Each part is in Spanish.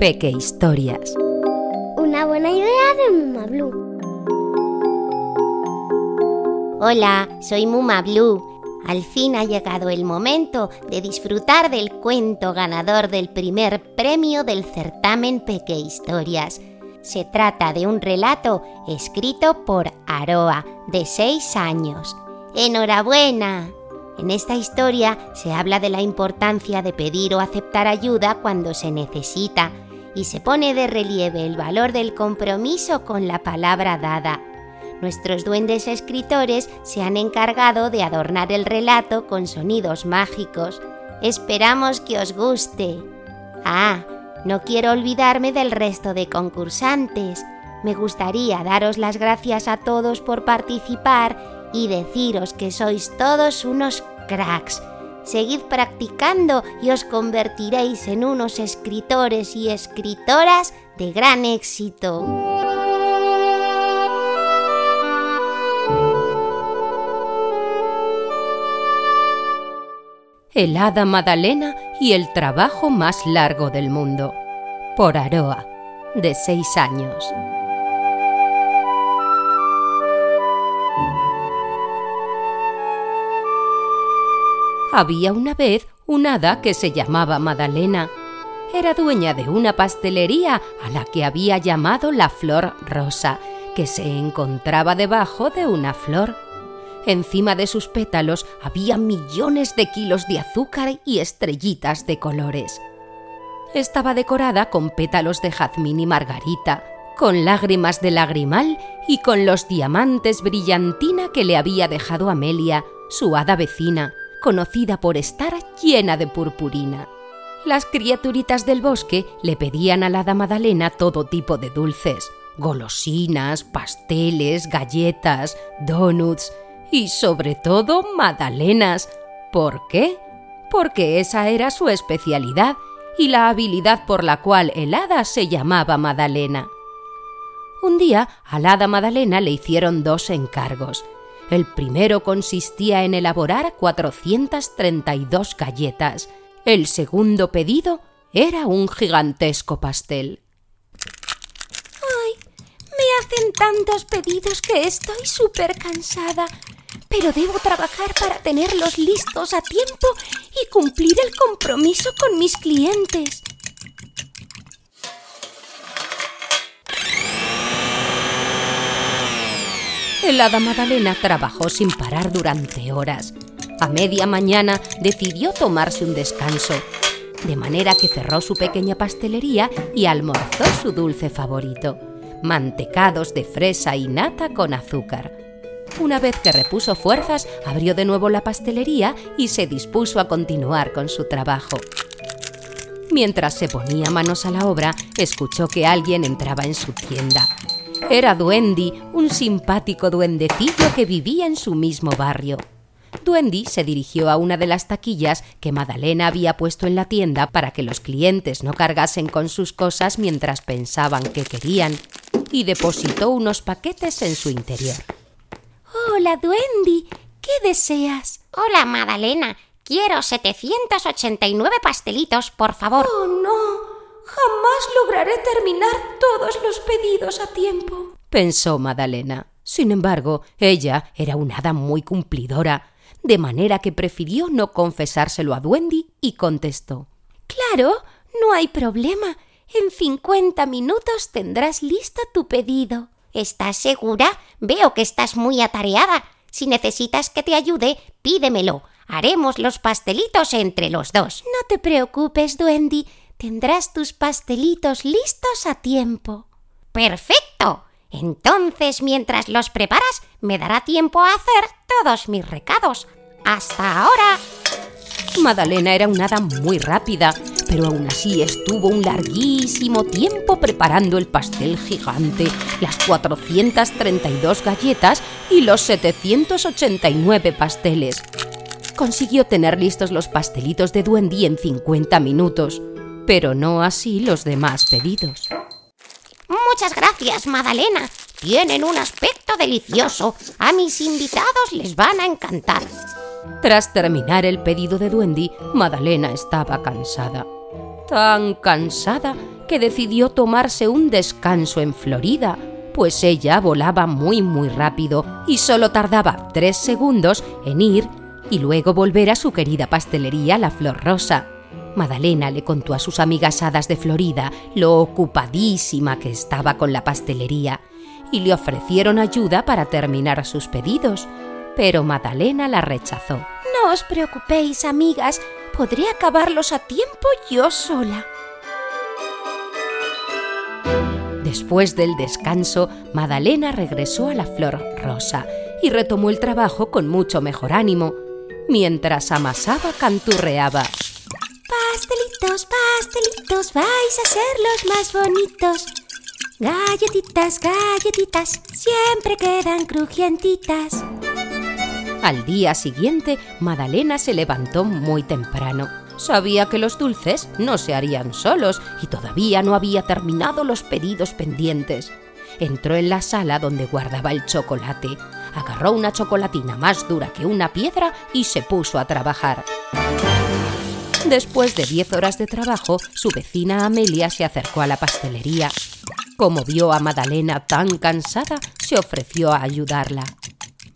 Peque Historias. Una buena idea de Muma Blue. Hola, soy Muma Blue. Al fin ha llegado el momento de disfrutar del cuento ganador del primer premio del certamen Peque Historias. Se trata de un relato escrito por Aroa, de 6 años. ¡Enhorabuena! En esta historia se habla de la importancia de pedir o aceptar ayuda cuando se necesita y se pone de relieve el valor del compromiso con la palabra dada. Nuestros duendes escritores se han encargado de adornar el relato con sonidos mágicos. Esperamos que os guste. Ah, no quiero olvidarme del resto de concursantes. Me gustaría daros las gracias a todos por participar y deciros que sois todos unos cracks. Seguid practicando y os convertiréis en unos escritores y escritoras de gran éxito. El hada Madalena y el trabajo más largo del mundo. Por Aroa, de 6 años. Había una vez un hada que se llamaba Madalena. Era dueña de una pastelería a la que había llamado la Flor Rosa, que se encontraba debajo de una flor. Encima de sus pétalos había millones de kilos de azúcar y estrellitas de colores. Estaba decorada con pétalos de jazmín y margarita, con lágrimas de lagrimal y con los diamantes brillantina que le había dejado Amelia, su hada vecina, conocida por estar llena de purpurina. Las criaturitas del bosque le pedían a la hada Madalena todo tipo de dulces, golosinas, pasteles, galletas, donuts y sobre todo magdalenas. ¿Por qué? Porque esa era su especialidad y la habilidad por la cual el hada se llamaba Madalena. Un día al hada Madalena le hicieron dos encargos. El primero consistía en elaborar 432 galletas. El segundo pedido era un gigantesco pastel. ¡Ay! Me hacen tantos pedidos que estoy súper cansada. Pero debo trabajar para tenerlos listos a tiempo y cumplir el compromiso con mis clientes. El hada Madalena trabajó sin parar durante horas. A media mañana decidió tomarse un descanso, de manera que cerró su pequeña pastelería y almorzó su dulce favorito, mantecados de fresa y nata con azúcar. Una vez que repuso fuerzas, abrió de nuevo la pastelería y se dispuso a continuar con su trabajo. Mientras se ponía manos a la obra, escuchó que alguien entraba en su tienda. Era Duendi, un simpático duendecillo que vivía en su mismo barrio. Duendi se dirigió a una de las taquillas que Madalena había puesto en la tienda para que los clientes no cargasen con sus cosas mientras pensaban que querían, y depositó unos paquetes en su interior. Hola, Duendi. ¿Qué deseas? Hola, Madalena. Quiero 789 pastelitos, por favor. Oh, no. Jamás lograré terminar todos los pedidos a tiempo. pensó Madalena. Sin embargo, ella era una hada muy cumplidora, de manera que prefirió no confesárselo a Duendi y contestó Claro, no hay problema. En cincuenta minutos tendrás listo tu pedido. ¿Estás segura? Veo que estás muy atareada. Si necesitas que te ayude, pídemelo. Haremos los pastelitos entre los dos. No te preocupes, Duendi. Tendrás tus pastelitos listos a tiempo. Perfecto. Entonces, mientras los preparas, me dará tiempo a hacer todos mis recados. Hasta ahora. Madalena era una hada muy rápida, pero aún así estuvo un larguísimo tiempo preparando el pastel gigante, las 432 galletas y los 789 pasteles. Consiguió tener listos los pastelitos de Duendy en 50 minutos, pero no así los demás pedidos. Muchas gracias, Madalena. Tienen un aspecto delicioso. A mis invitados les van a encantar. Tras terminar el pedido de Duendy, Madalena estaba cansada. Tan cansada que decidió tomarse un descanso en Florida, pues ella volaba muy muy rápido y solo tardaba tres segundos en ir y luego volver a su querida pastelería La Flor Rosa. Madalena le contó a sus amigas hadas de Florida lo ocupadísima que estaba con la pastelería y le ofrecieron ayuda para terminar sus pedidos, pero Madalena la rechazó. No os preocupéis, amigas, podré acabarlos a tiempo yo sola. Después del descanso, Madalena regresó a la flor rosa y retomó el trabajo con mucho mejor ánimo. Mientras amasaba, canturreaba. Pastelitos, pastelitos, vais a ser los más bonitos. Galletitas, galletitas, siempre quedan crujientitas. Al día siguiente, Madalena se levantó muy temprano. Sabía que los dulces no se harían solos y todavía no había terminado los pedidos pendientes. Entró en la sala donde guardaba el chocolate, agarró una chocolatina más dura que una piedra y se puso a trabajar. Después de diez horas de trabajo, su vecina Amelia se acercó a la pastelería. Como vio a Madalena tan cansada, se ofreció a ayudarla.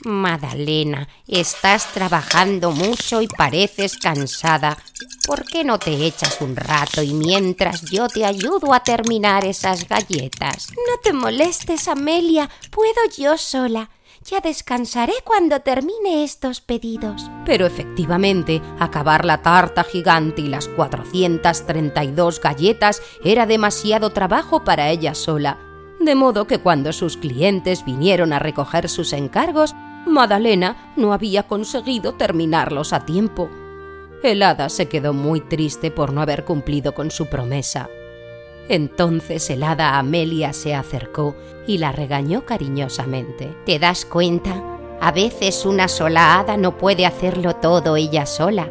Madalena, estás trabajando mucho y pareces cansada. ¿Por qué no te echas un rato y mientras yo te ayudo a terminar esas galletas? No te molestes, Amelia, puedo yo sola. Ya descansaré cuando termine estos pedidos. Pero efectivamente, acabar la tarta gigante y las 432 galletas era demasiado trabajo para ella sola. De modo que cuando sus clientes vinieron a recoger sus encargos, Madalena no había conseguido terminarlos a tiempo. El hada se quedó muy triste por no haber cumplido con su promesa. Entonces el hada Amelia se acercó y la regañó cariñosamente. ¿Te das cuenta? A veces una sola hada no puede hacerlo todo ella sola.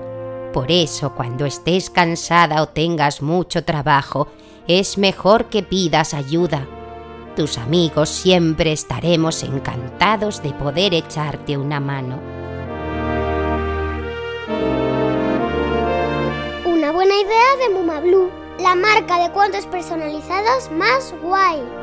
Por eso, cuando estés cansada o tengas mucho trabajo, es mejor que pidas ayuda. Tus amigos siempre estaremos encantados de poder echarte una mano. Una buena idea de Muma Blue la marca de cuentos personalizados más guay.